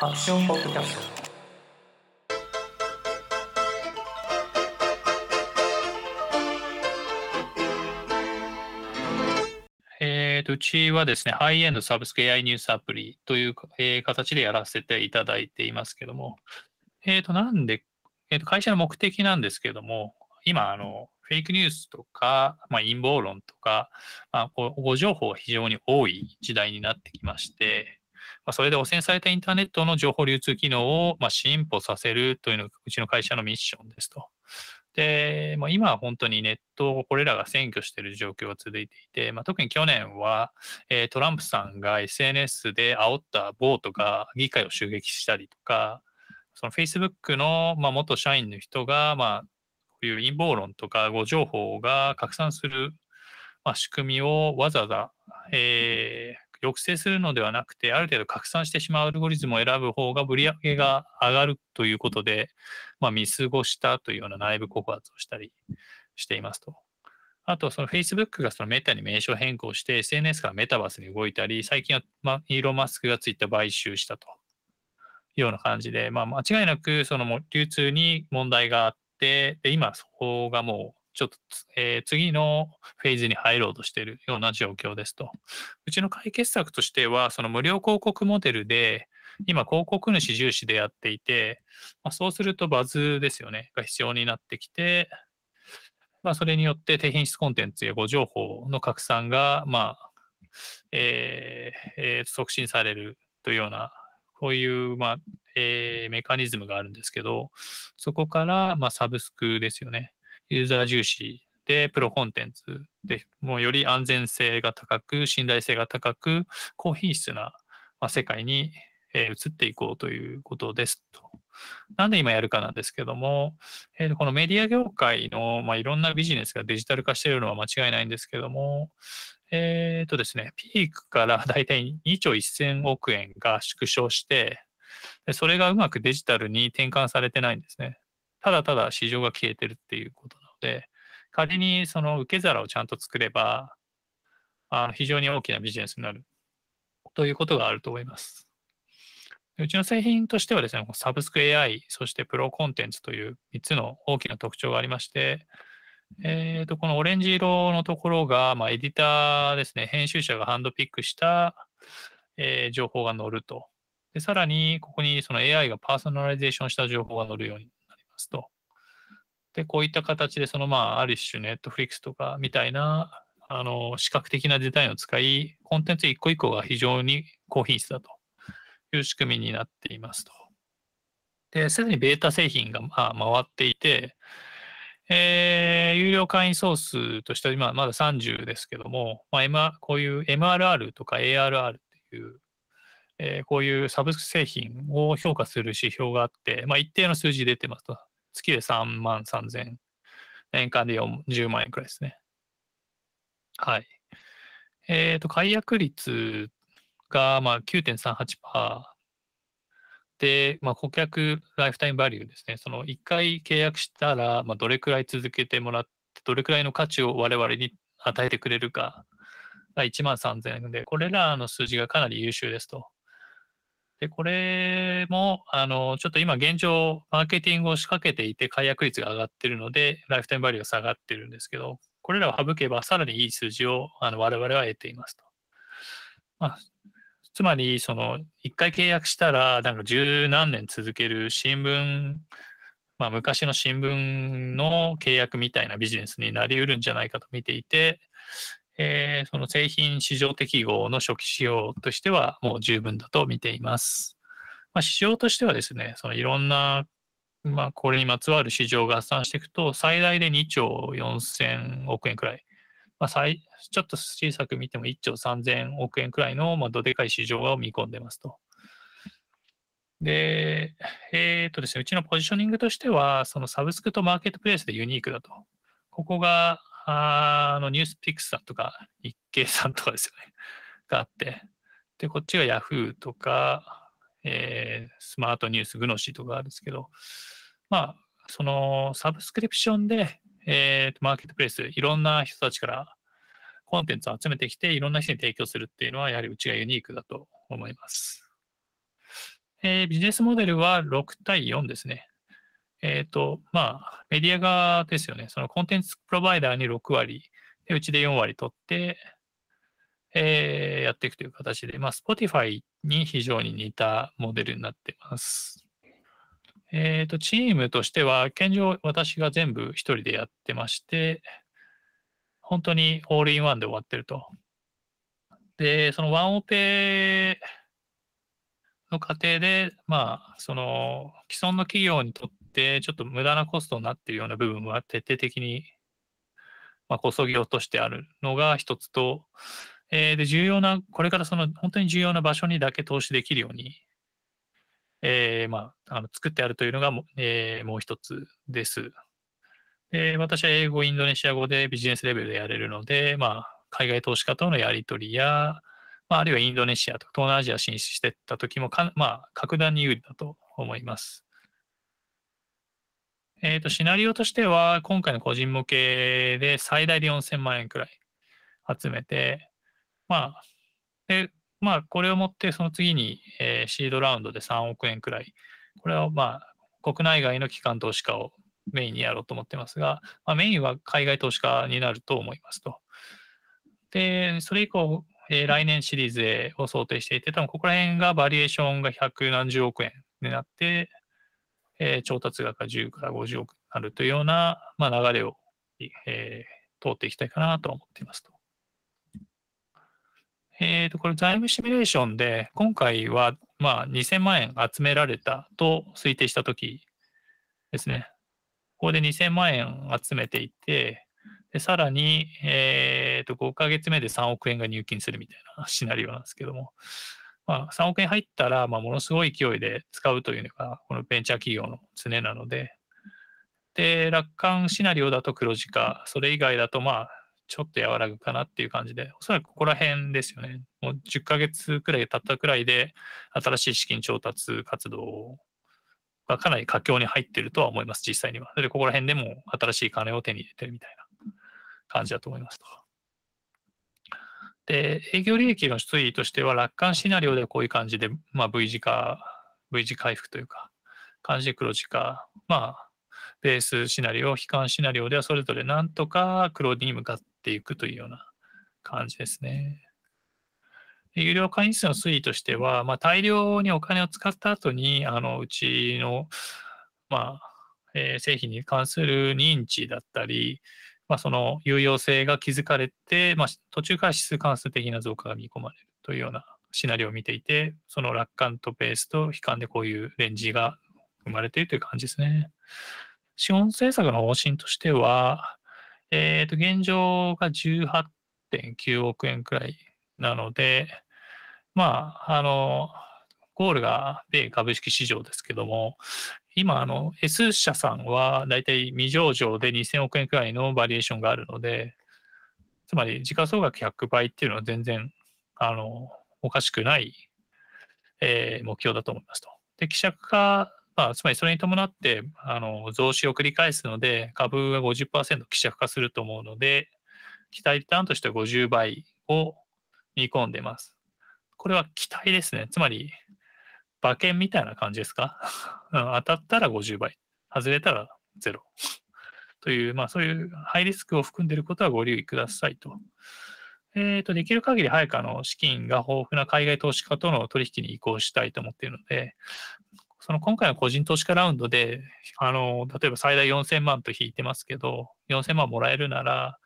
アクションポッドキャスト。えーと、うちはですね、ハイエンドサブスク AI ニュースアプリという、えー形でやらせていただいていますけども、えーと、なんで、えーと、会社の目的なんですけども、今、あの、フェイクニュースとか、まあ、陰謀論とか、まあ、こう誤情報が非常に多い時代になってきまして、まあ、それで汚染されたインターネットの情報流通機能を、まあ、進歩させるというのがうちの会社のミッションですと。で、まあ、今は本当にネットをこれらが占拠している状況が続いていて、まあ、特に去年は、えートランプさんが SNS で煽ったボートが議会を襲撃したりとか、その Facebook の、まあ、元社員の人が、まあ、こういう陰謀論とか誤情報が拡散する、まあ、仕組みをわざわざ、えー抑制するのではなくて、ある程度拡散してしまうアルゴリズムを選ぶ方が売り上げが上がるということで、まあ、見過ごしたというような内部告発をしたりしていますと。あと、その Facebook がそのメタに名称変更して、SNS からメタバースに動いたり、最近は、ま、イーロン・マスクがツイッター買収したというような感じで、まあ、間違いなくその流通に問題があって、で今そこがもうちょっと、えー次のフェーズに入ろうとしているような状況ですと。うちの解決策としては、その無料広告モデルで、今広告主重視でやっていて、まあ、そうするとバズですよね、が必要になってきて、まあ、それによって低品質コンテンツや誤情報の拡散が、まあ、えーえー促進されるというような、こういう、まあ、えーメカニズムがあるんですけど、そこから、まあ、サブスクですよね。ユーザー重視で、プロコンテンツで、もうより安全性が高く、信頼性が高く、高品質な、世界に、移っていこうということですと。なんで今やるかなんですけども、えーこのメディア業界の、まあ、いろんなビジネスがデジタル化しているのは間違いないんですけども、えっ、とですね、ピークから だいたい2兆1000億円が縮小して、それがうまくデジタルに転換されてないんですね。ただただ市場が消えてるっていうことなので、仮にその受け皿をちゃんと作れば、あの非常に大きなビジネスになるということがあると思います。うちの製品としてはですね、サブスク AI、そしてプロコンテンツという3つの大きな特徴がありまして、えー、とこのオレンジ色のところが、まあ、エディターですね、編集者がハンドピックした、えー情報が載ると。で、さらに、ここにその AI がパーソナライゼーションした情報が載るようにますと。で、こういった形で、そのまあ、ある種、ネットフリックスとかみたいな、あの、視覚的なデザインを使い、コンテンツ一個一個が非常に高品質だという仕組みになっていますと。で、すでにベータ製品がまあ回っていて、えー有料会員総数としては今まだ30ですけども、まあ M、こういう MRR とか ARR っていう、えーこういうサブスク製品を評価する指標があって、まあ、一定の数字出てますと。月で3万3000円、年間で10万円くらいですね。はい。えっ、と、解約率がまあ9.38%で、まあ、顧客ライフタイムバリューですね。その1回契約したら、まあ、どれくらい続けてもらって、どれくらいの価値を我々に与えてくれるかが1万3000円で、これらの数字がかなり優秀ですと。で、これも、あの、ちょっと今現状、マーケティングを仕掛けていて、解約率が上がってるので、ライフタイムバリューが下がってるんですけど、これらを省けば、さらにいい数字をあの我々は得ていますと。まあ、つまり、その、一回契約したら、なんか十何年続ける新聞、まあ、昔の新聞の契約みたいなビジネスになりうるんじゃないかと見ていて、えーその製品市場適合の初期仕様としてはもう十分だと見ています。まあ、市場としてはですね、そのいろんな、まあ、これにまつわる市場が合算していくと、最大で2兆4000億円くらい、まあ、最ちょっと小さく見ても1兆3000億円くらいの、まあ、どでかい市場を見込んでますと。で、えっとですね、うちのポジショニングとしては、そのサブスクとマーケットプレイスでユニークだと。ここが、あのニュースピックスさんとか、日経さんとかですよね、があって、で、こっちが Yahoo とか、えースマートニュース、グノシーとかあるんですけど、まあ、そのサブスクリプションで、えーとマーケットプレイス、いろんな人たちからコンテンツを集めてきて、いろんな人に提供するっていうのは、やはりうちがユニークだと思います。えー、ビジネスモデルは6対4ですね。えっ、ー、と、まあ、メディア側ですよね。そのコンテンツプロバイダーに6割、でうちで4割取って、えー、やっていくという形で、まあ、Spotify に非常に似たモデルになっています。えっ、ー、と、チームとしては、現状私が全部一人でやってまして、本当にオールインワンで終わってると。で、そのワンオペの過程で、まあ、その既存の企業にとって、ちょっと無駄なコストになっているような部分は徹底的に、まあ、こそぎ落としてあるのが一つと、えー、で、重要な、これからその本当に重要な場所にだけ投資できるように、えー、まあ、あの作ってあるというのがも,、えー、もう一つです。で、私は英語、インドネシア語でビジネスレベルでやれるので、まあ、海外投資家とのやり取りや、まあ、あるいはインドネシアとか東南アジア進出していった時もか、まあ、格段に有利だと思います。えっ、ー、と、シナリオとしては、今回の個人向けで最大で4000万円くらい集めて、まあ、で、まあ、これをもって、その次に、えー、シードラウンドで3億円くらい、これはまあ、国内外の機関投資家をメインにやろうと思ってますが、まあ、メインは海外投資家になると思いますと。で、それ以降、えー、来年シリーズを想定していて、多分ここら辺がバリエーションが百何十億円になって、えー、調達額が10から50億になるというような、まあ、流れを、えー、通っていきたいかなと思っていますと。えっ、ー、と、これ財務シミュレーションで、今回は、まあ、2000万円集められたと推定したときですね。ここで2000万円集めていて、でさらに、えっ、ー、と、5ヶ月目で3億円が入金するみたいなシナリオなんですけども、まあ、3億円入ったら、まあ、ものすごい勢いで使うというのが、このベンチャー企業の常なので、で、楽観シナリオだと黒字化、それ以外だと、まあ、ちょっと和らぐかなっていう感じで、おそらくここら辺ですよね。もう10ヶ月くらい経ったくらいで、新しい資金調達活動がかなり佳境に入ってるとは思います、実際には。で、ここら辺でも新しい金を手に入れてるみたいな感じだと思いますと。で、営業利益の推移としては、楽観シナリオではこういう感じで、まあ、V 字化、V 字回復というか、感じで黒字化、まあ、ベースシナリオ、悲観シナリオではそれぞれなんとか黒字に向かっていくというような感じですね。有料会員数の推移としては、まあ、大量にお金を使った後に、あのうちの、まあえー、製品に関する認知だったり、まあ、その有用性が築かれて、まあ、途中から指数関数的な増加が見込まれるというようなシナリオを見ていて、その楽観とベースと悲観でこういうレンジが生まれているという感じですね。資本政策の方針としては、え、ー、と、現状が18.9億円くらいなので、まあ、あの、ゴールが米株式市場ですけども、今、あの、S 社さんはだいたい未上場で2000億円くらいのバリエーションがあるので、つまり時価総額100倍っていうのは全然、あの、おかしくない、えー、目標だと思いますと。で、希釈化、まあ、つまりそれに伴って、あの、増資を繰り返すので、株が50%希釈化すると思うので、期待リターンとしては50倍を見込んでます。これは期待ですね。つまり、馬券みたいな感じですか？当たったら50倍、外れたら0。という、まあそういうハイリスクを含んでいることはご留意くださいと。えっ、ー、と、できる限り早くあの資金が豊富な海外投資家との取引に移行したいと思っているので、その今回の個人投資家ラウンドで、あの、例えば最大4000万と引いてますけど、4000万もらえるなら、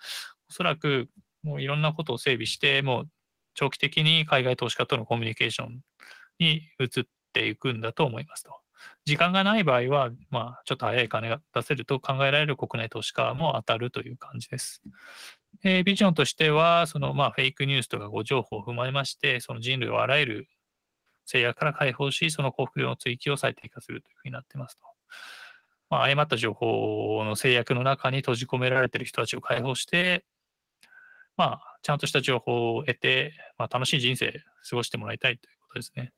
おそらくもういろんなことを整備して、もう長期的に海外投資家とのコミュニケーションに移っていくんだと思いますと。時間がない場合は、まあ、ちょっと早い金が出せると考えられる国内投資家も当たるという感じです。えー、ビジョンとしては、そのまあフェイクニュースとか誤情報を踏まえまして、その人類をあらゆる制約から解放し、その幸福量の追求を最適化するというふうになってますと。まあ、誤った情報の制約の中に閉じ込められている人たちを解放して、まあ、ちゃんとした情報を得て、まあ、楽しい人生過ごしてもらいたいということですね。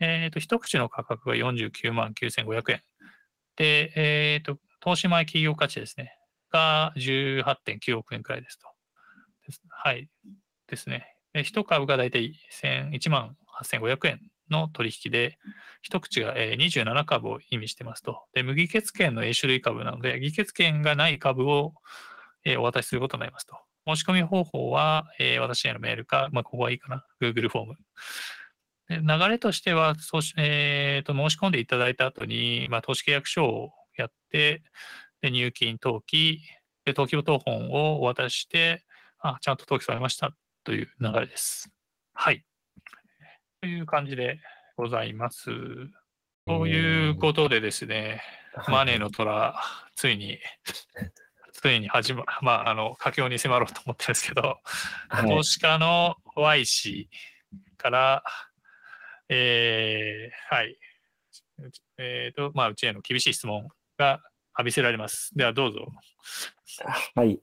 えっ、ー、と、一口の価格が49万9500円。で、えっ、ー、と、投資前企業価値ですね。が18.9億円くらいですと。ですはい。ですね。一株がだいたい1万8500円の取引で、一口が27株を意味してますと。で、無議決権の A 種類株なので、議決権がない株をお渡しすることになりますと。申し込み方法は、私へのメールか、まあ、ここはいいかな、Google フォーム。で流れとしては、そうしえーと申し込んでいただいた後に、まあ、投資契約書をやって、で入金登記、で登記等本をお渡しして、あ、ちゃんと登記されましたという流れです。はい。という感じでございます。ということでですね、マネーの虎、ついに、ついに始ま、まあ、あの、佳境に迫ろうと思ってるんですけど、はい投資家の Y 氏から、えーはい。えっ、と、まあ、うちへの厳しい質問が浴びせられます。では、どうぞ。はい。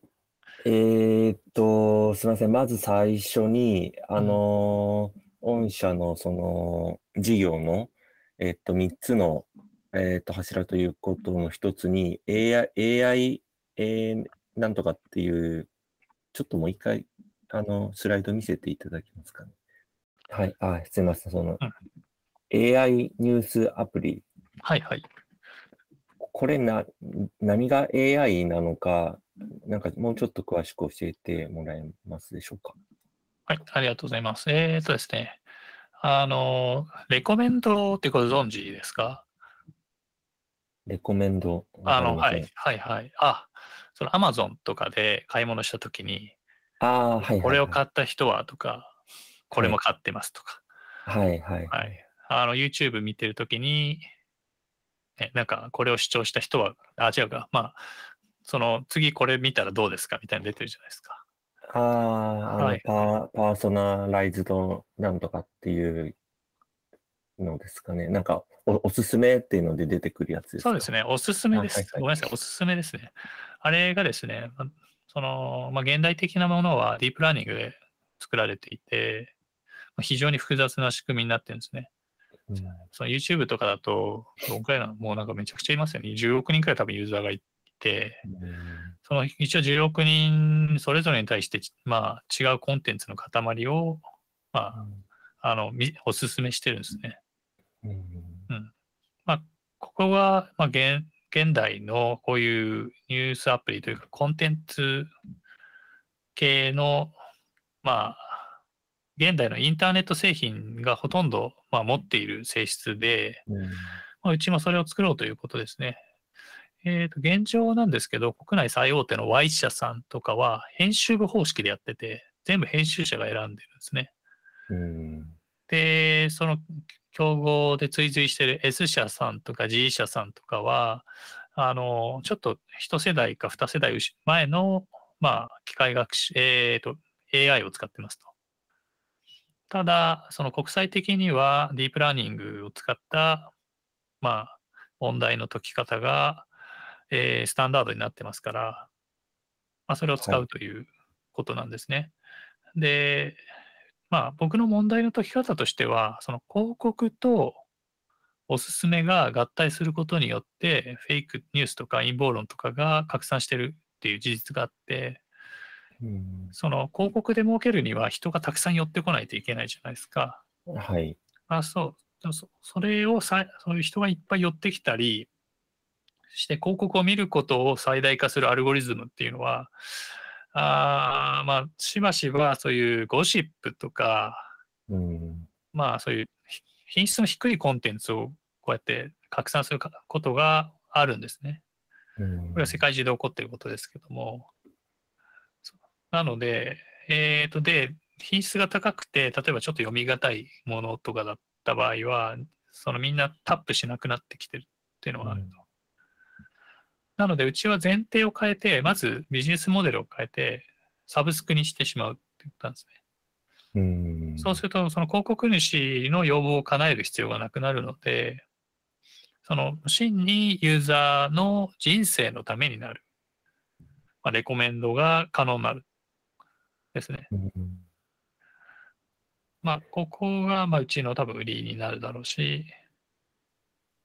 えーっと、すみません。まず最初に、あのー御社のその事業の、えっと、3つの、えっと、柱ということの一つに、AI、AI、えーなんとかっていう、ちょっともう一回、あの、スライド見せていただけますかね。はい。あ、すみません。その、AI ニュースアプリ、はいはい。これな、何が AI なのか、なんかもうちょっと詳しく教えてもらえますでしょうか？はい、ありがとうございます。えっ、とですね、あの、レコメンドってご存知ですか？レコメンド？あの、はい、はい、はい。あ、その Amazon とかで買い物したときに。あはいはい。これを買った人はとか、これも買ってますとか、はいはい。はい。あの、YouTube 見てるときに、ね、なんか、これを視聴した人は、あ、違うか、まあ、その、次これ見たらどうですかみたいなの出てるじゃないですか。ああ、あのはいパー、パーソナライズドなんとかっていうのですかね。なんかお、おすすめっていうので出てくるやつですか？そうですね、おすすめです。あはいはいごめんなさい、おすすめですね。あれがですね、まその、まあ、現代的なものはディープラーニングで作られていて、まあ非常に複雑な仕組みになってるんですね。うんその YouTube とかだと、どんくらいなのもうなんかめちゃくちゃいますよね。10億人くらい多分ユーザーがいて、その一応10億人それぞれに対して、まあ、違うコンテンツの塊を、まあ、あの、みおすすめしてるんですね。うんここは、まあ、現現代のこういうニュースアプリというか、コンテンツ系の、まあ、現代のインターネット製品がほとんど、まあ、持っている性質で、うんまあ、うちもそれを作ろうということですね。えーと現状なんですけど、国内最大手の Y 社さんとかは編集部方式でやってて、全部編集者が選んでるんですね。うんで、その競合で追随している S 社さんとか G 社さんとかは、あの、ちょっと一世代か二世代前の、まあ、機械学習、えーと、AI を使ってますと。ただ、その国際的にはディープラーニングを使った、まあ、問題の解き方が、えースタンダードになってますから、まあ、それを使はうということなんですね。で、まあ、僕の問題の解き方としては、その広告とおすすめが合体することによって、フェイクニュースとか陰謀論とかが拡散してるっていう事実があって、うんその広告で儲けるには人がたくさん寄ってこないといけないじゃないですか。はい。あそうそ。それをさ、そういう人がいっぱい寄ってきたりして、広告を見ることを最大化するアルゴリズムっていうのは、あーまあ、しばしばそういうゴシップとか、うんまあそういうひ品質の低いコンテンツをこうやって拡散するかことがあるんですね。うんこれは世界中で起こっていることですけども。なので、えっ、と、で、品質が高くて、例えばちょっと読み難いものとかだった場合は、そのみんなタップしなくなってきてるっていうのがあると。うんなので、うちは前提を変えて、まずビジネスモデルを変えて、サブスクにしてしまうって言ったんですね。うんそうすると、その広告主の要望を叶える必要がなくなるので、その真にユーザーの人生のためになる、まあ、レコメンドが可能になるですね。うんまあ、ここが、まあ、うちの多分売りになるだろうし、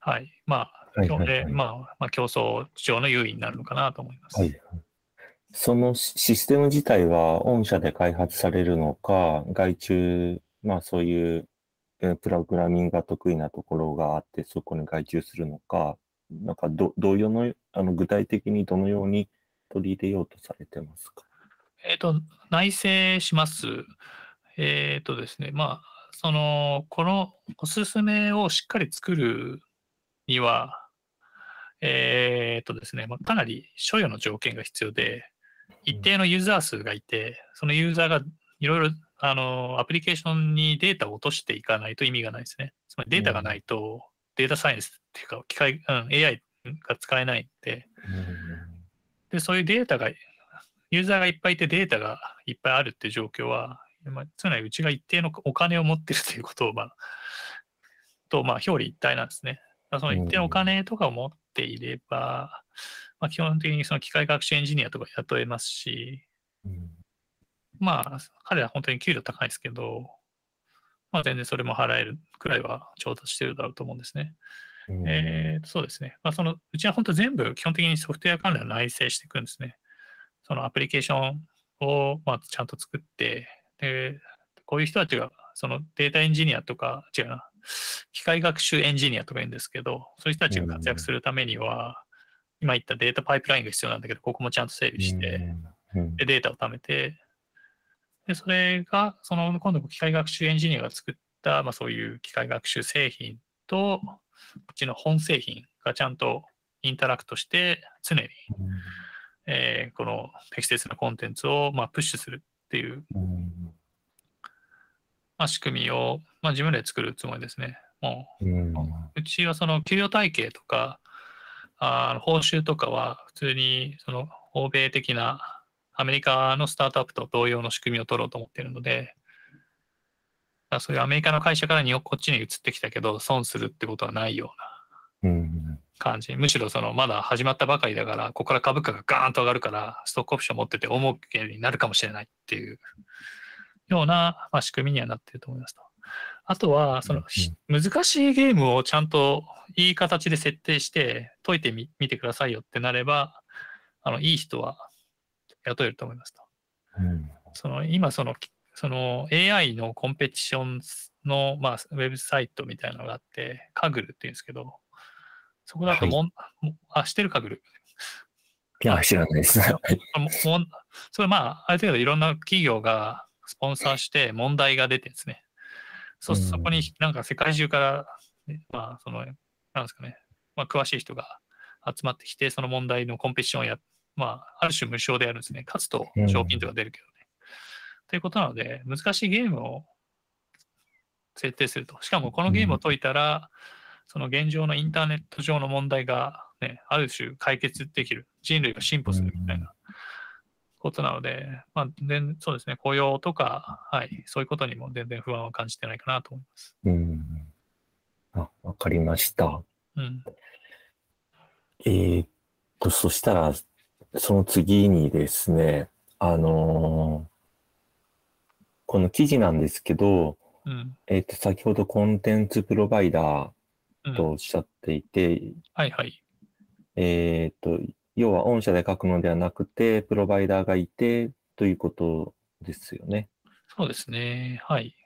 はい。まあ、はいはいはいでまあ、まあ、競争上の優位になるのかなと思います。はい。そのシシステム自体は御社で開発されるのか、外注、まあそういうえプログラミングが得意なところがあって、そこに外注するのか、なんかど、同様の、あの、具体的にどのように取り入れようとされてますか？えっ、と、内製します。えっ、とですね、まあ、その、このおすすめをしっかり作るには、えっ、とですね、まあ、かなり所与の条件が必要で、一定のユーザー数がいて、そのユーザーがいろいろ、あの、アプリケーションにデータを落としていかないと意味がないですね。つまりデータがないと、データサイエンスっていうか、機械、うん、AI が使えないんで、で、そういうデータが、ユーザーがいっぱいいてデータがいっぱいあるっていう状況は、まあ、つまりうちが一定のお金を持ってるということを、まあ、と、まあ、表裏一体なんですね。その一定のお金とかを持っていれば、まあ、基本的にその機械学習エンジニアとか雇えますし、まあ、彼ら本当に給料高いですけど、まあ、全然それも払えるくらいは調達してるだろうと思うんですね。えー、そうですね。まあ、そのうちは本当全部基本的にソフトウェア関連を内製していくんですね。そのアプリケーションをまあちゃんと作って、で、こういう人たちがそのデータエンジニアとか、違うな、機械学習エンジニアとか言うんですけど、そういう人たちが活躍するためには、今言ったデータパイプラインが必要なんだけど、ここもちゃんと整備して、でデータを貯めて、で、それが、その今度機械学習エンジニアが作った、まあそういう機械学習製品と、うちの本製品がちゃんとインタラクトして、常に、えーこの適切なコンテンツを、まあ、プッシュするっていう、まあ、仕組みを、まあ、自分で作るつもりですね。もう、うちはその給与体系とか、あー報酬とかは普通にその欧米的なアメリカのスタートアップと同様の仕組みを取ろうと思っているので、そういうアメリカの会社から日本こっちに移ってきたけど損するってことはないような感じ。むしろそのまだ始まったばかりだから、ここから株価がガーンと上がるから、ストックオプション持ってて大儲けになるかもしれないっていうような、まあ、仕組みにはなっていると思いますと。あとは、その、ひ難しいゲームをちゃんといい形で設定して解いてみ見てくださいよってなれば、あの、いい人は雇えると思いますと。その今その、その AI のコンペティションの、まあ、ウェブサイトみたいなのがあって、カグルっていうんですけど、そこだともん、もあ、してるカグル。いや、知らないです。ももんそれまあ、ある程度いろんな企業がスポンサーして問題が出てですね。そうんそこになんか世界中から、ねまあ、その、なんですかね、まあ、詳しい人が集まってきて、その問題のコンペティションをや、まあ、ある種無償でやるんですね。勝つと賞金とか出るけどね。ということなので、難しいゲームを設定すると。しかもこのゲームを解いたら、その現状のインターネット上の問題が、ね、ある種解決できる。人類が進歩するみたいなことなので、まあ、全そうですね、雇用とか、はい、そういうことにも全然不安を感じてないかなと思います。うん。あ、わかりました。うん。えーっと、そしたら、その次にですね、あのーこの記事なんですけど、うん。えーっと、先ほどコンテンツプロバイダうんーとおっしゃっていて、はいはい。えーっと、要は御社で書くのではなくて、プロバイダーがいてということですよね。そうですね。はい。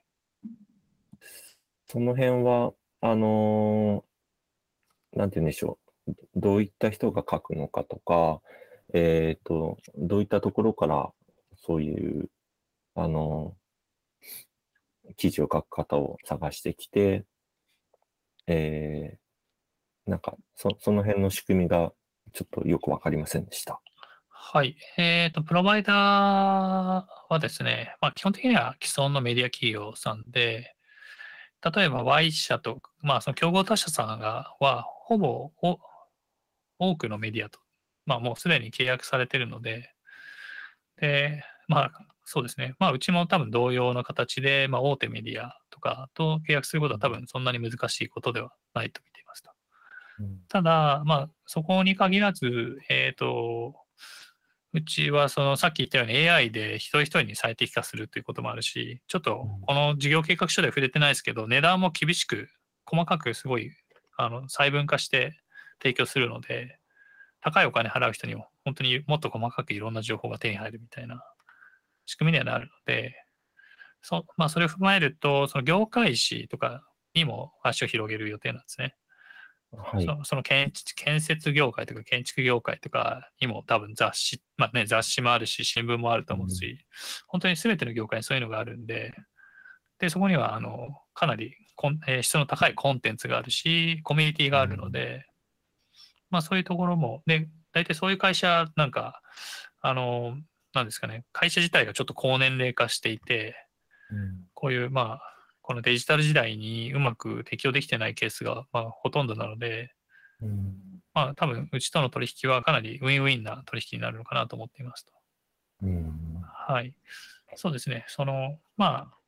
その辺は、あのーなんて言うんでしょう。どういった人が書くのかとか、えっと、どういったところからそういう、あのー記事を書く方を探してきて、えーなんか、そ、その辺の仕組みがちょっとよくわかりませんでした。はい。えっ、と、プロバイダーはですね、まあ、基本的には既存のメディア企業さんで、例えば Y 社と、まあ、その競合他社さんが、は、ほぼ多くのメディアと、まあ、もうすでに契約されてるので、で、まあ、そうですね。まあ、うちも多分同様の形で、まあ、大手メディアとかと契約することは多分そんなに難しいことではないと見ていますと。ただ、まあ、そこに限らず、えっ、と、うちはそのさっき言ったように AI で一人一人に最適化するということもあるし、ちょっとこの事業計画書では触れてないですけど、値段も厳しく、細かくすごいあの細分化して提供するので、高いお金払う人にも本当にもっと細かくいろんな情報が手に入るみたいな仕組みにはなるので、そまあ、それを踏まえると、その業界誌とかにも足を広げる予定なんですね。はい。そその建建設業界とか建築業界とかにも多分雑誌、まあね、雑誌もあるし、新聞もあると思うし、本当に全ての業界にそういうのがあるんで、で、そこにはあのかなりコン、えー質の高いコンテンツがあるし、コミュニティがあるので、まあそういうところも、で、大体そういう会社なんか、あの、なんですかね、会社自体がちょっと高年齢化していて、うんこういう、まあ、このデジタル時代にうまく適用できてないケースが、まあ、ほとんどなので、うんまあ、多分うちとの取引はかなりウィンウィンな取引になるのかなと思っていますと。うんはい。そうですね。その、まあ、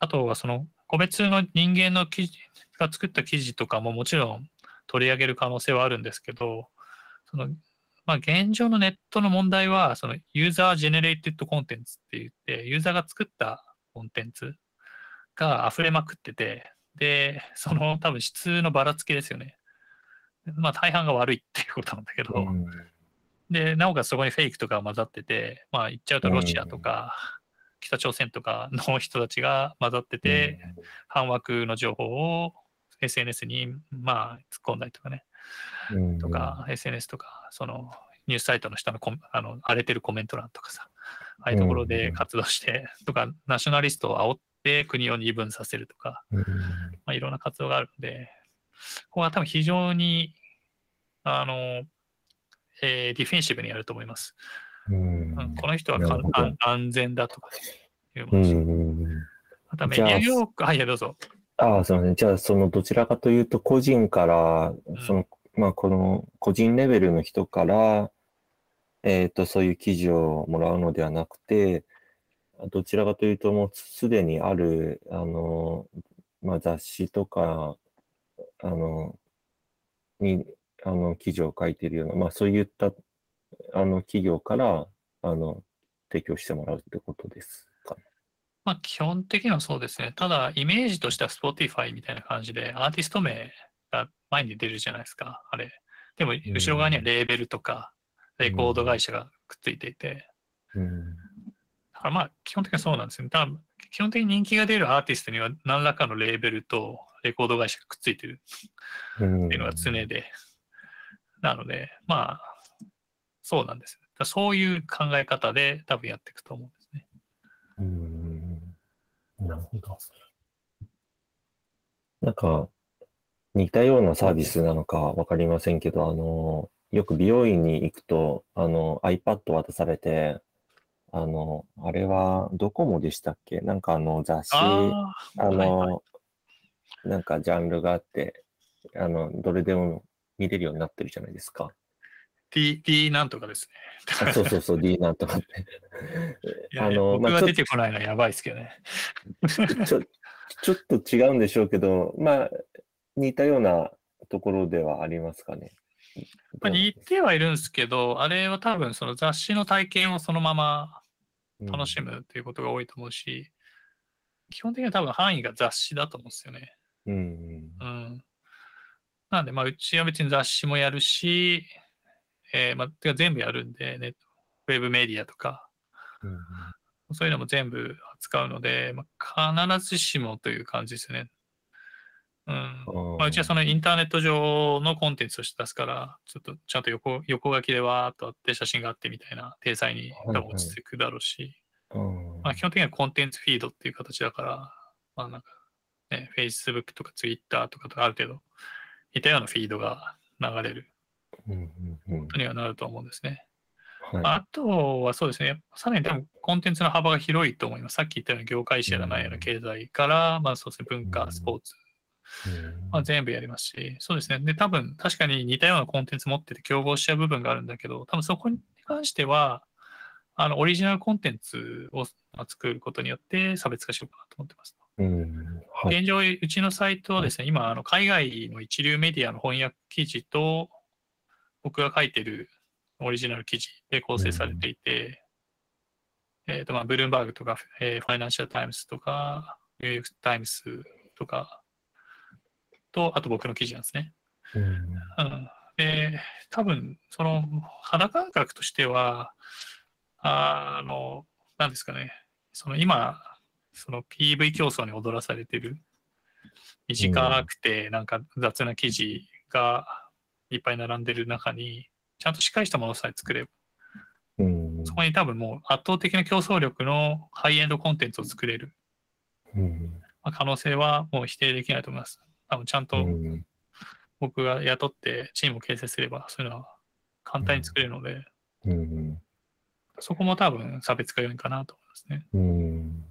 あとはその、個別の人間の記事が作った記事とかももちろん取り上げる可能性はあるんですけど、その、まあ、現状のネットの問題は、その、ユーザージェネレイテッドコンテンツって言って、ユーザーが作ったコンテンツが溢れまくってて、で、その多分質のばらつきですよね。まあ、大半が悪いっていうことなんだけど、うん。で、なおかつそこにフェイクとか混ざってて、まあ言っちゃうとロシアとか、北朝鮮とかの人たちが混ざってて、反枠の情報を SNS にまあ突っ込んだりとかね、うんとか、SNS とか、そのニュースサイトの下のあの荒れてるコメント欄とかさ、ああいうところで活動して、とか、ナショナリストを煽って国を二分させるとか、うんまあ、いろんな活動があるので、ここは多分非常に、あの、えーディフェンシブにやると思います。うん。うんこの人は安安全だとかいううものあとはメディア業界、はい、どうぞ。ああ、すみません。じゃあ、そのどちらかというと、個人から、ん。その、まあ、この個人レベルの人から、えっと、そういう記事をもらうのではなくて、どちらかというと、もうすでにある、あの、まあ、雑誌とか、あの、に、あの、記事を書いているような、まあ、そういった、あの、企業から、あの、提供してもらうってことですかね。まあ、基本的にはそうですね。ただ、イメージとしては Spotify みたいな感じで、アーティスト名前に出るじゃないですか、あれ。でも、後ろ側にはレーベルとか、レコード会社がくっついていて、うん。だからまあ、基本的にはそうなんですよね。多分基本的に人気が出るアーティストには何らかのレーベルとレコード会社がくっついてるうんっていうのが常で、なので、まあ、そうなんです。だそういう考え方で多分やっていくと思うんですね。うーんなるほど。なんか、似たようなサービスなのかわかりませんけど、あの、よく美容院に行くと、あの、iPad 渡されて、あの、あれはドコモでしたっけ？なんかあの、雑誌、あああ、はいはいの、なんかジャンルがあって、あの、どれでも見れるようになってるじゃないですか。D, D なんとかですね。あそうそうそう、D なんとかって。いやいやあの、僕が出てこないのはやばいですけどね。ちょ、ちょっと違うんでしょうけど、まあ、似たようなところではありますかね。まあ、似てはいるんですけど、あれは多分その雑誌の体験をそのまま楽しむということが多いと思うし、基本的には多分範囲が雑誌だと思うんですよね。うん。うんうん。なんで、まあ、うちは別に雑誌もやるし、えーまあ、てか全部やるんで、ね、ウェブメディアとか、うんそういうのも全部扱うので、まあ、必ずしもという感じですね。うん。うん。まあ、うちはそのインターネット上のコンテンツとして出すから、ちょっとちゃんと横横書きでわーっとあって写真があってみたいな体裁に多分落ちていくだろうし、あ、基本的にはコンテンツフィードっていう形だから、まあなんか、ね、Facebook とか Twitter とかとある程度似たようなフィードが流れる。ことにはなると思うんですね。はあとはそうですね、さらに多分コンテンツの幅が広いと思います。さっき言ったような業界誌やらないやら経済から、まあそうですね、文うん。化、スポーツ、まあ、全部やりますし、そうですね。で、多分確かに似たようなコンテンツ持ってて競合しちゃう部分があるんだけど、多分そこに関しては、あの、オリジナルコンテンツをまあ作ることによって差別化しようかなと思ってます。うんはい。現状、うちのサイトはですね、今、あの海外の一流メディアの翻訳記事と、僕が書いてるオリジナル記事で構成されていて、えっ、と、まあ、ブルームバーグとか、えーファイナンシャルタイムズとか、ニューヨークタイムズとか、と、あと僕の記事なんですね。うんうん。で、多分、その、肌感覚としては、あの、なんですかね、その今、その PV 競争に踊らされてる、短くてなんか雑な記事がいっぱい並んでる中に、ちゃんとしっかりしたものさえ作れば、うん。そこに多分もう圧倒的な競争力のハイエンドコンテンツを作れる、うん。まあ、可能性はもう否定できないと思います。多分ちゃんうとん。僕が雇ってチームを形成すれば、そういうのは簡単に作れるので、うん。そこも多分差別化要因かなと思いますね。うん。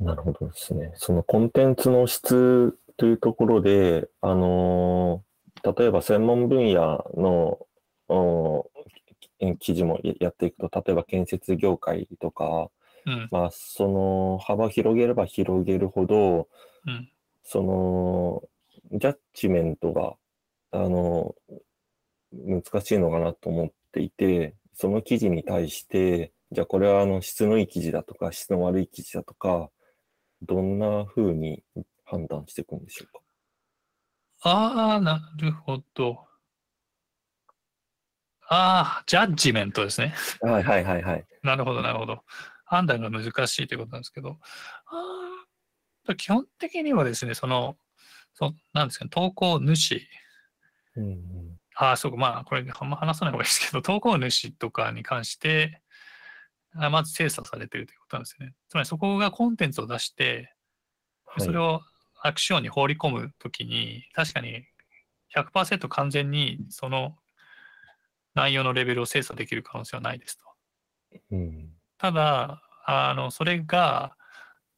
なるほどですね。そのコンテンツの質というところで、あのー例えば専門分野の記事もややっていくと、例えば建設業界とか、うん。まあ、その幅を広げれば広げるほど、うん。その、ジャッジメントが、あの、難しいのかなと思っていて、その記事に対して、じゃあこれはあの質のいい記事だとか、質の悪い記事だとか、どんな風に判断していくんでしょうか？ああ、なるほど。ああ、ジャッジメントですね。はいはいはいはい。なるほど、なるほど。判断が難しいということなんですけど、あー基本的にはですね、その、そなんですかね、投稿主、うんうんああ、そうか、まあ、これ、あんま話さない方がいいですけど、投稿主とかに関して、あまず精査されているということなんですよね。つまり、そこがコンテンツを出して、はい、それをアクションに放り込むときに、確かに100%完全にその内容のレベルを精査できる可能性はないですと。うんただ、あのそれが、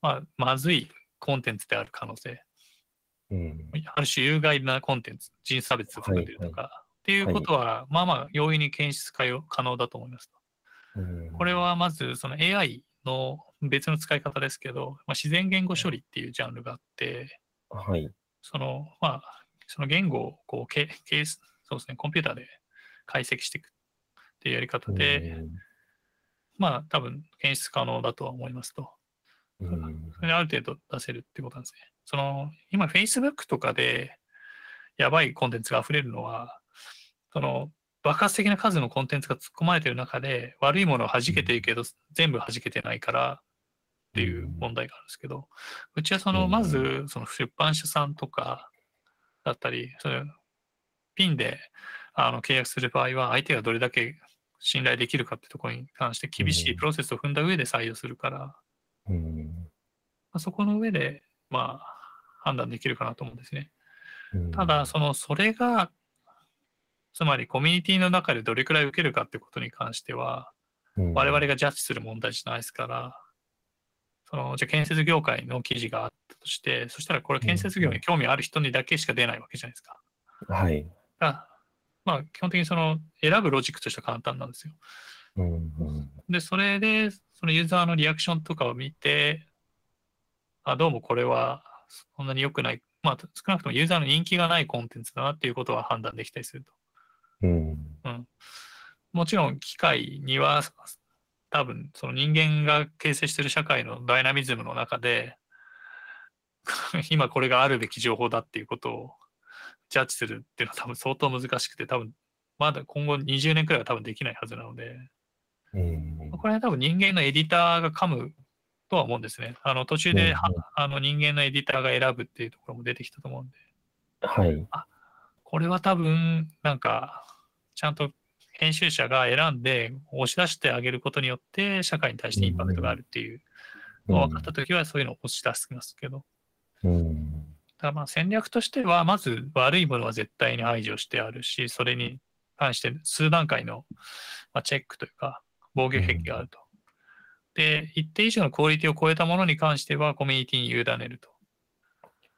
まあ、まずいコンテンツである可能性、うんある種有害なコンテンツ、人種差別を含んでいるとか、っていうことは、まあまあ容易に検出可能だと思いますと。うんこれはまずその AI の別の使い方ですけど、まあ、自然言語処理っていうジャンルがあって、はい。その、まあ、その言語をこうケケース、そうですね、コンピューターで解析していくっていうやり方で、まあ、多分検出可能だとは思いますと。それである程度出せるってことなんですね。その、今、Facebook とかでやばいコンテンツが溢れるのは、その、爆発的な数のコンテンツが突っ込まれている中で、悪いものを弾けてるけど、全部弾けてないからっていう問題があるんですけど、うちはその、うん。まず、その出版社さんとかだったり、それピンであの契約する場合は、相手がどれだけ信頼できるかってところに関して厳しいプロセスを踏んだ上で採用するから、うんまあそこの上で、まあ、判断できるかなと思うんですね。うんただ、その、それが、つまりコミュニティの中でどれくらい受けるかってことに関しては、我々がジャッジする問題じゃないですから、その、じゃあ建設業界の記事があったとして、そしたらこれ建設業に興味ある人にだけしか出ないわけじゃないですか。はい。だまあ、基本的にその、選ぶロジックとしては簡単なんですよ。うんうんで、それで、そのユーザーのリアクションとかを見て、あ、どうもこれはそんなに良くない、まあ、少なくともユーザーの人気がないコンテンツだなっていうことは判断できたりすると。うんうん。もちろん、機械には、多分、その人間が形成している社会のダイナミズムの中で、今これがあるべき情報だっていうことをジャッジするっていうのは多分相当難しくて、多分、まだ今後20年くらいは多分できないはずなので、うん。これは多分人間のエディターが噛むとは思うんですね。あの途中で、あの人間のエディターが選ぶっていうところも出てきたと思うんで、はい。これは多分なんかちゃんと編集者が選んで押し出してあげることによって社会に対してインパクトがあるっていうのが分かったときはそういうのを押し出しますけど、うん。ただまあ戦略としてはまず悪いものは絶対に排除してあるし、それに関して数段階のまあチェックというか防御壁があると。で、一定以上のクオリティを超えたものに関してはコミュニティに委ねると。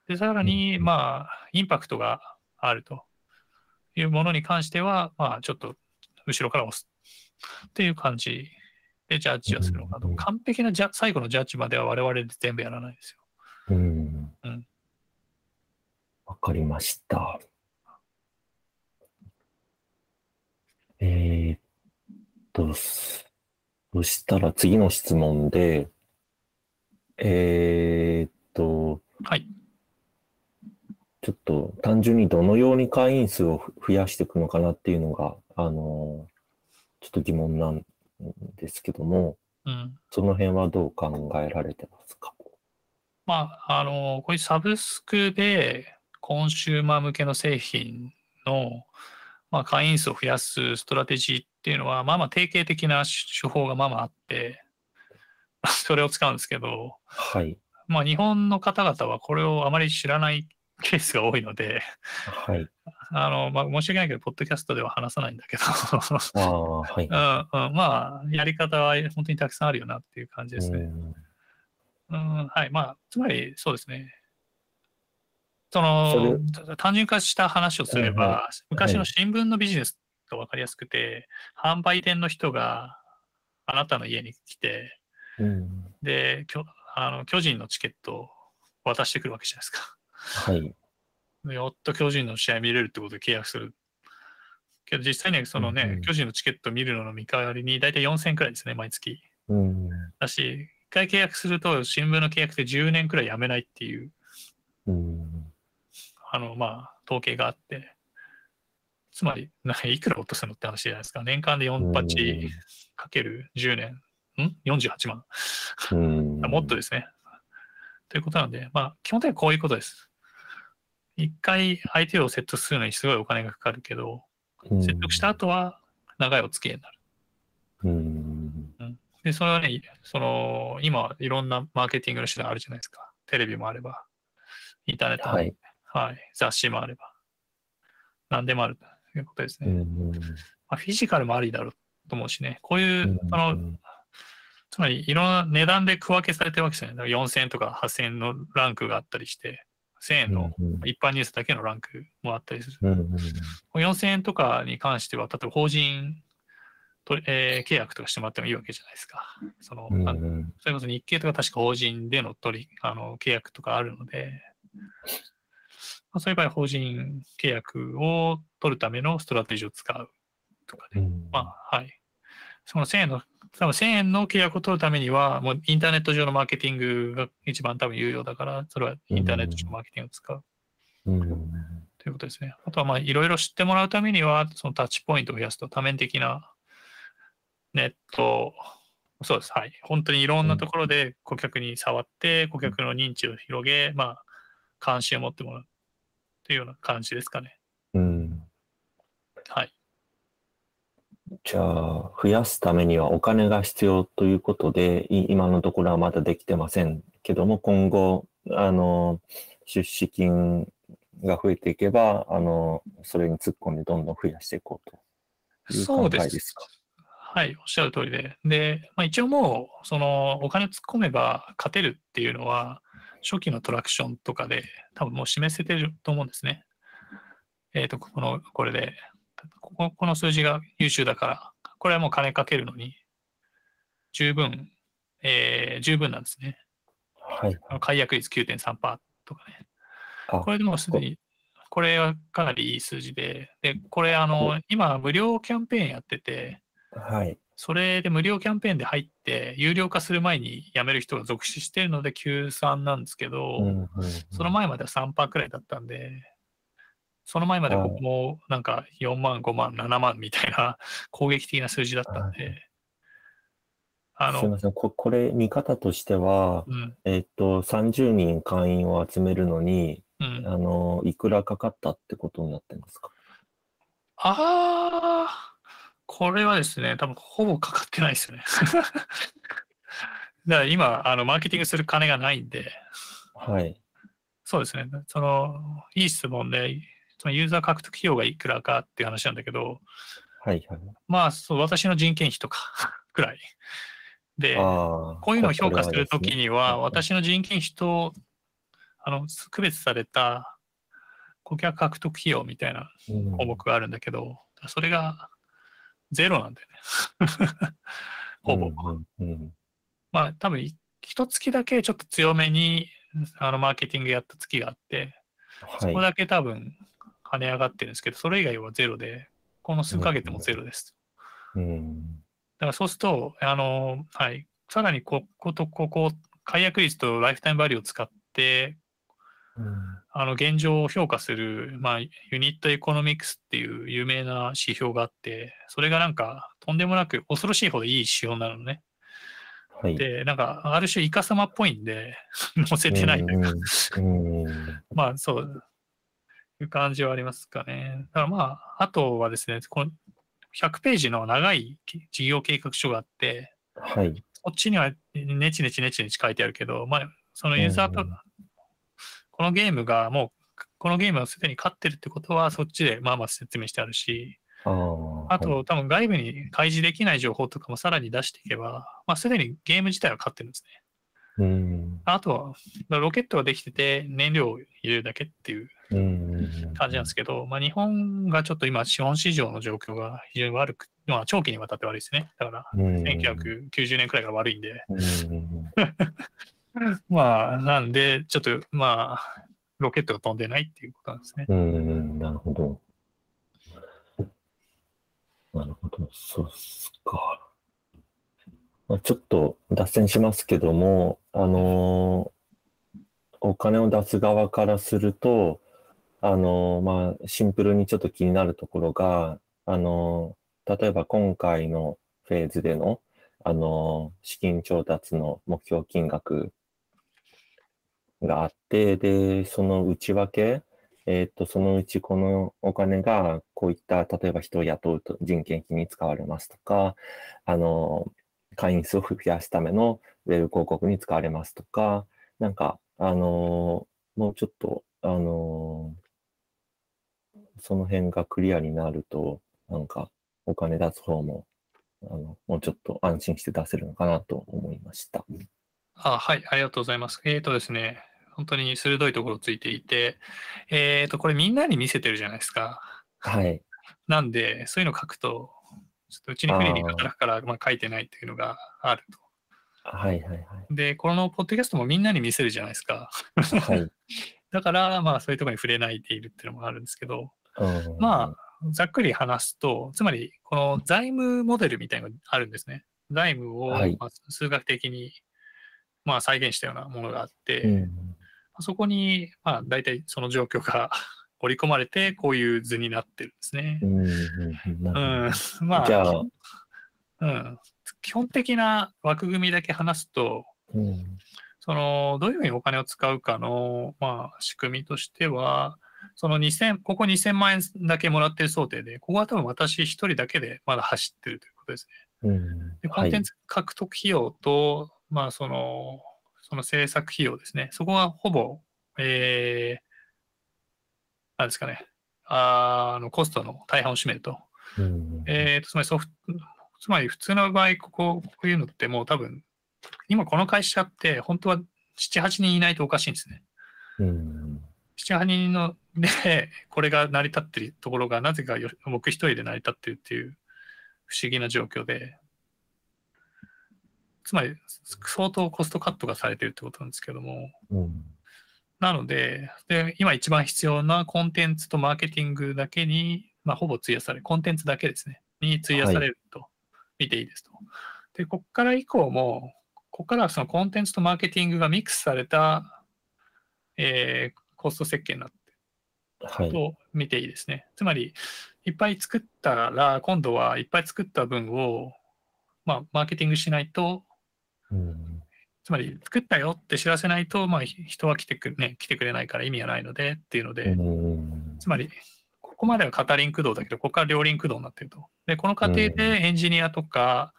で、さらに、うんまあ、インパクトがあるというものに関しては、まあ、ちょっと後ろから押すっていう感じでジャッジをするのかと。うん完璧なジャ最後のジャッジまでは我々で全部やらないですよ。うんうんわかりました。えーっと、そそしたら次の質問で、えーっと、はい。ちょっと単純にどのように会員数を増やしていくのかなっていうのが、あの、ちょっと疑問なんですけども、うん。その辺はどう考えられてますか？まあ、あの、こういうサブスクでコンシューマー向けの製品の、まあ、会員数を増やすストラテジーっていうのは、まあまあ定型的な手法がまあまああって、それを使うんですけど、はい。まあ日本の方々はこれをあまり知らないケースが多いので、はい。あの、まあ申し訳ないけど、ポッドキャストでは話さないんだけど、ああ、はい。うんうん、まあ、やり方は本当にたくさんあるよなっていう感じですね。うんうん、はい。まあ、つまり、そうですね。そその、単純化した話をすれば、はいは昔の新聞のビジネスが分かりやすくて、販売店の人があなたの家に来て、うん。で、きょあの巨人のチケットを渡してくるわけじゃないですか。はい。でやっと巨人の試合見れるってことで契約する。けど実際にはそのね、うんうん巨人のチケット見るのの見返りに大体4000円くらいですね、毎月。うん。だし、一回契約すると新聞の契約で10年くらいやめないっていう、うん。あの、まあ、統計があって、つまり、ないくら落とすのって話じゃないですか。年間で4八かける10年、ん ?48 万。うん。もっとですね。ということなんで、まあ、基本的にはこういうことです。一回相手を説得するのにすごいお金がかかるけど、うん説得した後は長いお付き合いになる。うん。で、それはね、その、今、いろんなマーケティングの手段あるじゃないですか。テレビもあれば、インターネットも、ははいい。雑誌もあれば、何でもあるということですね。うん。まあ、フィジカルもありだろうと思うしね、こういう、うんその、つまりいろんな値段で区分けされてるわけですよね。だから4000円とか8000円のランクがあったりして、1000円のうん一般ニュースだけのランクもあったりする。うん。4000円とかに関しては、例えば法人と、えー契約とかしてもらってもいいわけじゃないですか。その、うん。あそれこそ日経とか確か法人での取りあの契約とかあるので、まあ、そういう場合、法人契約を取るためのストラテジーを使うとかで、うんまあ、はい。その1000円の、多分1000円の契約を取るためには、もうインターネット上のマーケティングが一番多分有用だから、それはインターネット上のマーケティングを使ううん。ということですね。あとは、まあ、いろいろ知ってもらうためには、そのタッチポイントを増やすと多面的なネット、そうです。はい。本当にいろんなところで顧客に触って、顧客の認知を広げ、まあ、関心を持ってもらうというような感じですかね。うん。はい。じゃあ、増やすためにはお金が必要ということで、い今のところはまだできてませんけども、今後、あの、出資金が増えていけば、あの、それに突っ込んでどんどん増やしていこうという考そうです。えですか。はい、おっしゃる通りで。で、まあ、一応もう、その、お金突っ込めば勝てるっていうのは、初期のトラクションとかで、多分もう示せてると思うんですね。えっ、と、この、これで、こここの数字が優秀だから、これはもう金かけるのに、十分、えー十分なんですね。はい。解約率9.3%とかね。あこれでもうすでに、これはかなりいい数字で、で、これ、あの、今、無料キャンペーンやってて、はい。それで無料キャンペーンで入って、有料化する前に辞める人が続出しているので、93なんですけど、うんうんその前までは3%くらいだったんで、その前までここもなんか4万、5万、7万みたいな 攻撃的な数字だったんで、あの、すみません。ここれ、見方としては、うん、えっと、30人会員を集めるのに、うん。あの、いくらかかったってことになってるんですか？ああ、これはですね、多分ほぼかかってないですよね。だから今、あの、マーケティングする金がないんで、はい。そうですね。その、いい質問で、そのユーザー獲得費用がいくらかっていう話なんだけど、はいはい。まあ、そう、私の人件費とか くらい。で。こういうのを評価するときには、私の人件費と、あの、区別された顧客獲得費用みたいなうん項目があるんだけど、それがゼロなんだよね。ほぼ。うんうんうんまあ、多分、一月だけちょっと強めに、あの、マーケティングやった月があって、そこはい。だけ多分跳ね上がってるんですけど、それ以外はゼロで、この数ヶ月もゼロです。うんだからそうすると、あの、はい、さらにこことここ、解約率とライフタイムバリューを使って、うんあの、現状を評価する、まあ、ユニットエコノミクスっていう有名な指標があって、それがなんか、とんでもなく恐ろしいほどいい指標なのね。はい。で、なんか、ある種イカ様っぽいんで、載せてないというか、まあそう、いう感じはありますかね。だからまあ、あとはですね、この100ページの長い事業計画書があって、はい。こっちにはネチネチネチネチ書いてあるけど、まあ、そのユーザーこのゲームがもう、このゲームをすでに勝ってるってことは、そっちでまあまあ説明してあるし、あと、多分外部に開示できない情報とかもさらに出していけば、まあ、すでにゲーム自体は勝ってるんですね。はい、うん。あとは、ロケットができてて、燃料を入れるだけっていううん。感じなんですけど、まあ、日本がちょっと今、資本市場の状況が非常に悪く、まあ、長期にわたって悪いですね。だから、うん。1990年くらいから悪いんで、うん。まあ、なんで、ちょっと、まあ、ロケットが飛んでないっていうことなんですね。うん。なるほど。なるほど。そうっすか。まあ、ちょっと脱線しますけども、あのーお金を出す側からすると、あのーまあ、シンプルにちょっと気になるところが、あのー例えば今回のフェーズでの、あの資金調達の目標金額があって、で、その内訳、えっと、そのうちこのお金がこういった、例えば人を雇うと人件費に使われますとか、あの、会員数を増やすためのウェブ広告に使われますとか、なんか、あの、もうちょっと、あの、その辺がクリアになると、なんか、お金出す方も、あの、もうちょっと安心して出せるのかなと思いました。あはい、ありがとうございます。えっ、とですね、本当に鋭いところついていて、えっ、と、これみんなに見せてるじゃないですか。はい。なんで、そういうの書くと、ちょっとうちに不利に働くから、まあ、書いてないっていうのがあると。はいはいはい。で、このポッドキャストもみんなに見せるじゃないですか。はい。だから、まあ、そういうところに触れないでいるっていうのもあるんですけど、うんまあ、ざっくり話すと、つまり、この財務モデルみたいなのがあるんですね。財務を、はいまあ数学的に、まあ、再現したようなものがあって、うん。そこに、まあ、大体その状況が 織り込まれて、こういう図になってるんですねう。ん。まあ、じゃあ、うん、基本的な枠組みだけ話すと、うんその、どういうふうにお金を使うかの、まあ、仕組みとしては、その2000、ここ2000万円だけもらってる想定で、ここは多分私一人だけでまだ走ってるということですね。うんで、コンテンツ獲得費用と、まあ、その、その制作費用ですね。そこはほぼ、えー、なんですかね。あの、コストの大半を占めると。うんえーと、つまりソフト、つまり普通の場合、ここ、こういうのってもう多分、今この会社って本当は7、8人いないとおかしいんですね。うん7、8人ので、これが成り立ってるところが、なぜかよ僕一人で成り立ってるっていう不思議な状況で、つまり相当コストカットがされてるってことなんですけども、うんなので、で今一番必要なコンテンツとマーケティングだけに、まあ、ほぼ費やされる、コンテンツだけですね、に費やされると見ていいですと。で、ここから以降も、ここからはそのコンテンツとマーケティングがミックスされた、えーコスト設計になってはい。と見ていいですね。つまり、いっぱい作ったら、今度はいっぱい作った分を、まあ、マーケティングしないと、うんつまり作ったよって知らせないと、まあ、ひ人は来てく,、ね、来てくれないから意味がないのでっていうので、うんつまり、ここまでは片輪駆動だけど、ここから両輪駆動になってると。で、この過程でエンジニアとか、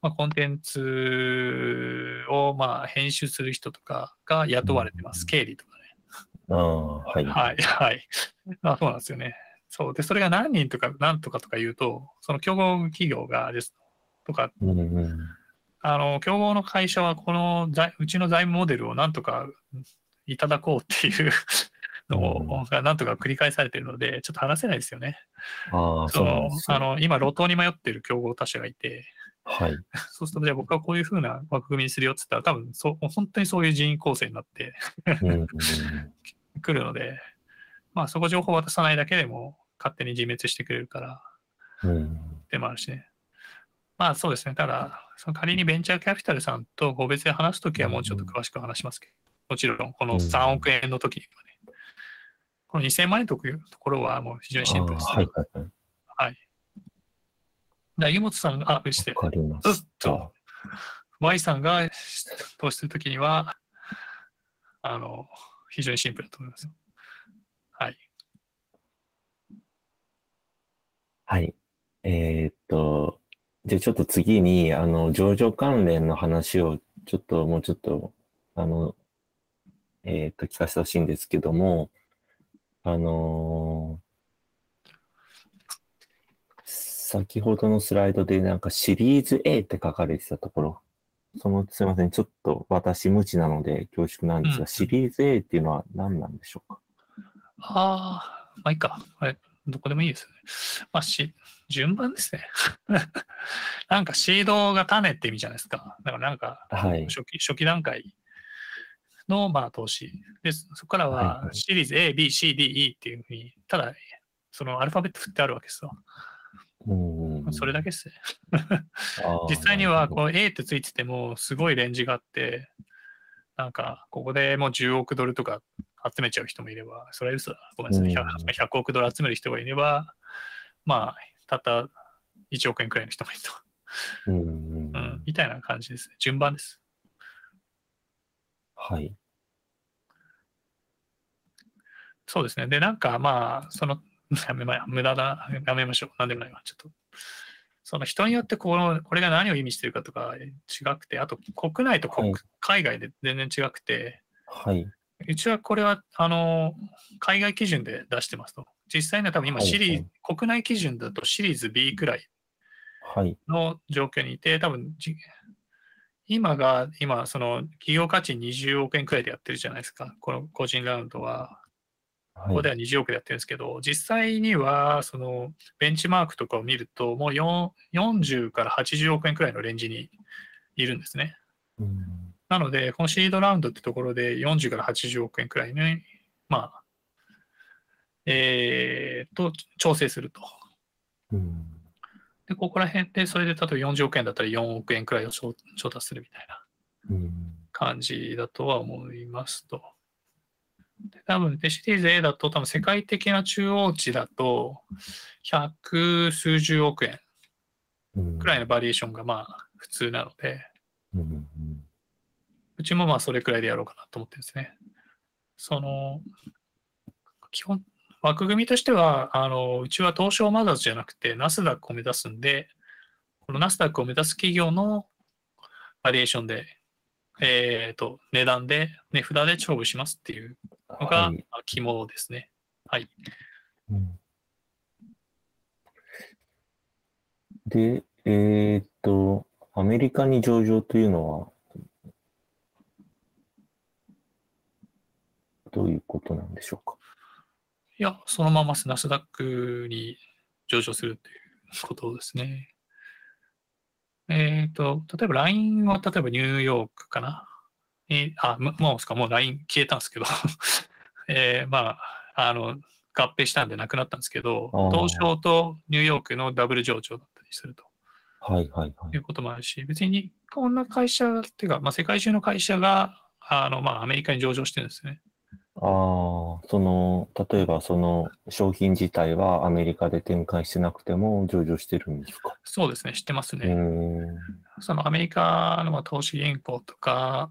まあ、コンテンツをまあ編集する人とかが雇われてます。経理とかね。ああ、はい。はい、はい。あそうなんですよね。そう。で、それが何人とか何とかとか言うと、その競合企業がですとか、うんうんあの、競合の会社はこの財うちの財務モデルをなんとかいただこうっていうのを、がなんとか繰り返されているので、ちょっと話せないですよね。ああ、そのあの今、路頭に迷っている競合他社がいて、はい。そうすると、じゃあ僕はこういうふうな枠組みにするよって言ったら、多分そう本当にそういう人員構成になって くるので、まあそこ情報を渡さないだけでも勝手に自滅してくれるから、うんでもあるしね。まあそうですね。ただ、その仮にベンチャーキャピタルさんと個別で話すときはもうちょっと詳しく話しますけど、もちろんこの3億円の時にはね、この2000万円というところはもう非常にシンプルです、ああはいはいはい。はい。だ湯本さんが、あ、失礼。わかりまうっ。と Y さんが投資するときには、あの、非常にシンプルだと思いますよ。はい。はい。えーっと、じゃあちょっと次に、あの、上場関連の話を、ちょっと、もうちょっと、あの、えーっと、聞かせてほしいんですけども、あのー先ほどのスライドでなんかシリーズ A って書かれてたところ、その、すいません、ちょっと私無知なので恐縮なんですが、うん。シリーズ A っていうのは何なんでしょうか？ああ、まあいいか。あれ、どこでもいいですよね。まあ、し、順番ですね。なんかシードが種って意味じゃないですか。だからなんか、はい。初期初期段階のまあ投資。で、そこからはシリーズ A、B、C、D、E っていうふうに、ただ、そのアルファベット振ってあるわけですよ。うんそれだけですね。実際にはこう A ってついててもすごいレンジがあって、なんかここでもう10億ドルとか集めちゃう人もいれば、それは嘘だ。ごめんなさい。うん 100, 100億ドル集める人がいれば、まあ、たった1億円くらいの人もいると。うんみたいな感じですね。順番です。はい。そうですね。で、なんかまあ、その、やめま無駄だ、やめましょう。なんでもないわ。ちょっと。その人によってこの、これが何を意味してるかとか違くて、あと国内と国、はい海外で全然違くて、はい。うちはこれは、あの、海外基準で出してますと。実際には多分今はいシリーズ、はい国内基準だとシリーズ B くらいはい。の状況にいて、多分じ今が、今、その企業価値20億円くらいでやってるじゃないですか。この個人ラウンドは。はい。ここでは20億でやってるんですけど、実際には、そのベンチマークとかを見ると、もう4 40から80億円くらいのレンジにいるんですね。うんなので、このシードラウンドってところで40から80億円くらいに、まあ、えー、と、調整すると。うん。で、ここら辺で、それで例えば40億円だったら4億円くらいを調調達するみたいなうん。感じだとは思いますと。で多分、でシリーズ A だと、多分世界的な中央値だと、百数十億円うんくらいのバリエーションがまあ普通なので、うんうちもまあそれくらいでやろうかなと思ってるんですね。その、基本、枠組みとしては、あの、うちは東証マザーズじゃなくて、ナスダックを目指すんで、このナスダックを目指す企業のバリエーションで、えっ、と、値段で、値札で勝負しますっていうのが、はいまあ肝ですね。はい。うんで、えーっと、アメリカに上場というのは、どういうことなんでしょうか？いや、そのままナスダックに上場するっていうことですね。えっ、と、例えば LINE は例えばニューヨークかな？えーあ、ももうですか、もう LINE 消えたんですけど、えーまあ、あの、合併したんでなくなったんですけど東証とニューヨークのダブル上場だったりするとはいはいはいいう。こともあるし、別にこんな会社っていうか、まあ、世界中の会社が、あの、まあ、アメリカに上場してるんですね。ああ、その、例えばその商品自体はアメリカで展開してなくても上場してるんですか？そうですね、知ってますね。うーん。そのアメリカのまあ投資銀行とか、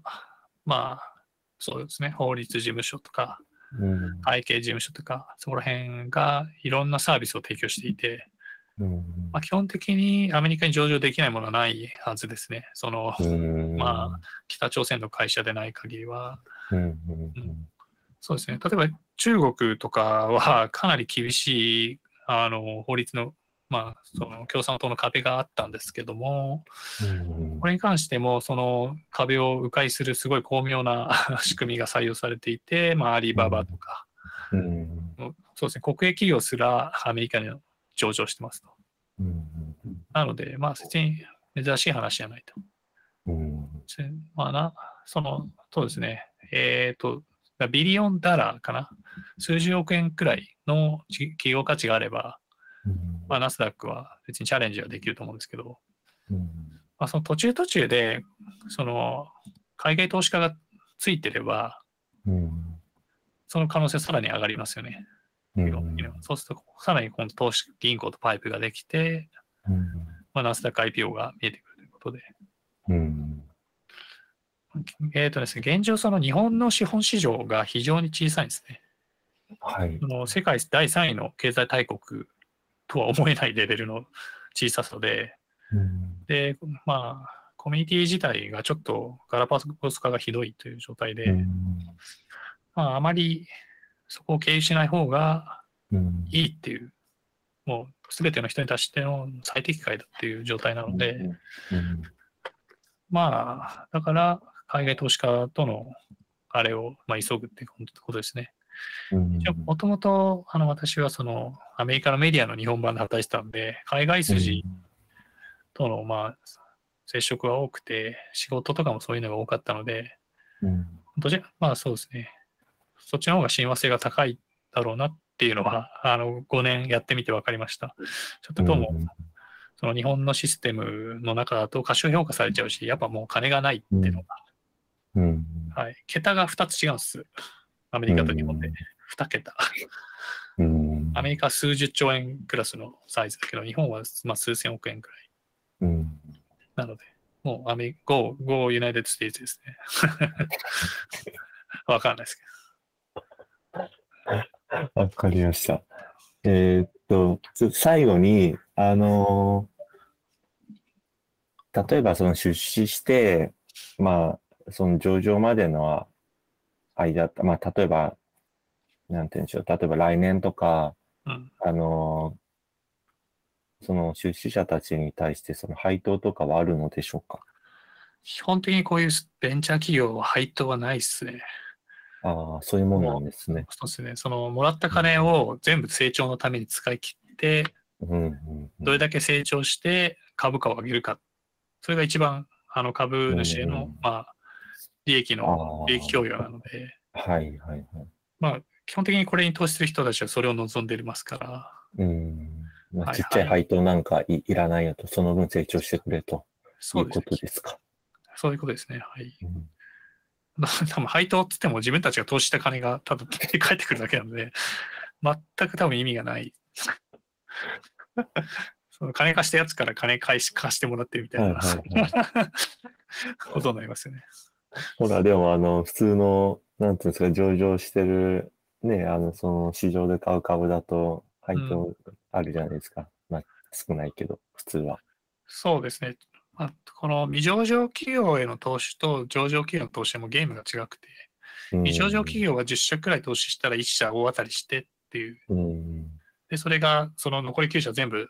まあ、そうですね、法律事務所とか、うん。会計事務所とか、そこら辺がいろんなサービスを提供していて、うん。まあ、基本的にアメリカに上場できないものはないはずですね。その、うんま北朝鮮の会社でない限りは。うんうんうんそうですね。例えば中国とかは かなり厳しいあの法律の、まあ、その共産党の壁があったんですけども、うん。これに関しても、その壁を迂回するすごい巧妙な 仕組みが採用されていて、まあ、アリババとか、うん。そうですね、国営企業すら アメリカに上場してますと。うん。なので、まあ、別に珍しい話じゃないと。うん。せまあな、その、そうですね、えっ、と、ビリオンダラーかな？数十億円くらいのじ企業価値があれば、うん。まあ、ナスダックは別にチャレンジはできると思うんですけど、うん。まあ、その途中途中で、その、海外投資家がついてれば、うん。その可能性さらに上がりますよね。うん。そうすると、さらに今度投資銀行とパイプができて、まあ、ナスダック IPO が見えてくるということで、うんえっ、とですね、現状、その日本の資本市場が非常に小さいんですね。はい。そ。の世界第3位の経済大国とは思えないレベルの小ささで、うん。で、まあ、コミュニティ自体がちょっとガラパゴス化がひどいという状態で、うん。まあ、あまりそこを経由しない方がうん。いいっていう、もうすべての人に対しての最適解だっていう状態なので、うん。まあ、だから海外投資家とのあれを、まあ、急ぐってことですね。うんもともとあの私はそのアメリカのメディアの日本版で働いてたんで、海外筋とのまあ接触が多くて、仕事とかもそういうのが多かったので、うんどちらまあそうですね。そっちの方が親和性が高いだろうなっていうのは、あの5年やってみて分かりました。ちょっとどうも、その日本のシステムの中だと過小評価されちゃうし、やっぱもう金がないっていうのが、うんはい、桁が2つ違うんです。アメリカと日本で。2桁。うんアメリカは数十兆円クラスのサイズだけど、日本はまあ数千億円くらいうんなので、もうアメリカ、Go、Go United States ですね。わかんないですけわかりました。えーっと、最後に、あのー例えばその出資して、まあ、その上場までの間、まあ、例えば、なんて言うんでしょう、例えば来年とか、ど。うん。あのーその出資者たちに対してその配当とかはあるのでしょうか？基本的にこういうベンチャー企業は配当はないっすね。ああ、そういうものなんですね。そうですね。その、もらった金を全部成長のために使い切って、うんうんうんどれだけ成長して株価を上げるか。それが一番、あの株主へのうん、まあ、利益の利益供与なので、はいはいはい。まあ、基本的にこれに投資する人たちはそれを望んでいますから、うん。まあ、はいちっちゃい配当なんかいいらないよと、その分成長してくれといそうですねうこと。ですか。そういうことですね。はい。うん 多分配当って言っても自分たちが投資した金がただ返ってくるだけなので、全く多分意味がない。その金貸したやつから金返し貸してもらってるみたいな、はいはい ことになりますよね。ほら、でも、あの、普通の、なんていうんですか、上場してる、ね、あの、その市場で買う株だと、配当あるじゃないですか。まあ、少ないけど、普通は。そうですね。まあ、この未上場企業への投資と上場企業の投資はもうゲームが違くて、うん未上場企業は10社くらい投資したら1社大当たりしてっていう。うん。で、それがその残り9社全部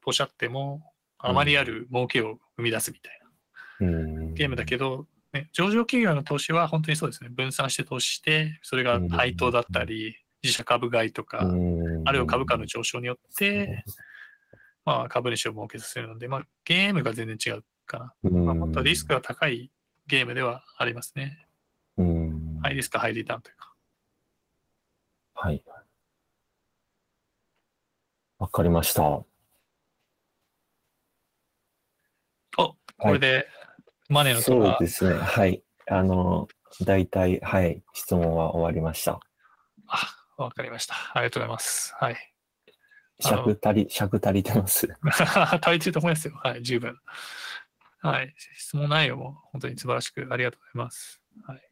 ポシャっても、あまりある儲けを生み出すみたいな。うん。ゲームだけど、ね、上場企業の投資は本当にそうですね、分散して投資して、それが配当だったり、自社株買いとか、うん、あるいは株価の上昇によって、まあ、株主を儲けさせるので、まあ、ゲームが全然違うかな。うん、まあ、本当はリスクが高いゲームではありますね。うん。ハイリスク、ハイリターンというか。はい。わかりました。おこれで、マネーのとそうか、ですね。はい。あの、大体、はい。質問は終わりました。あ、わかりました。ありがとうございます。はい。尺足り、尺足りてます？足りてると思いますよ。はい、十分。はい。質問内容も本当に素晴らしくありがとうございます。はい。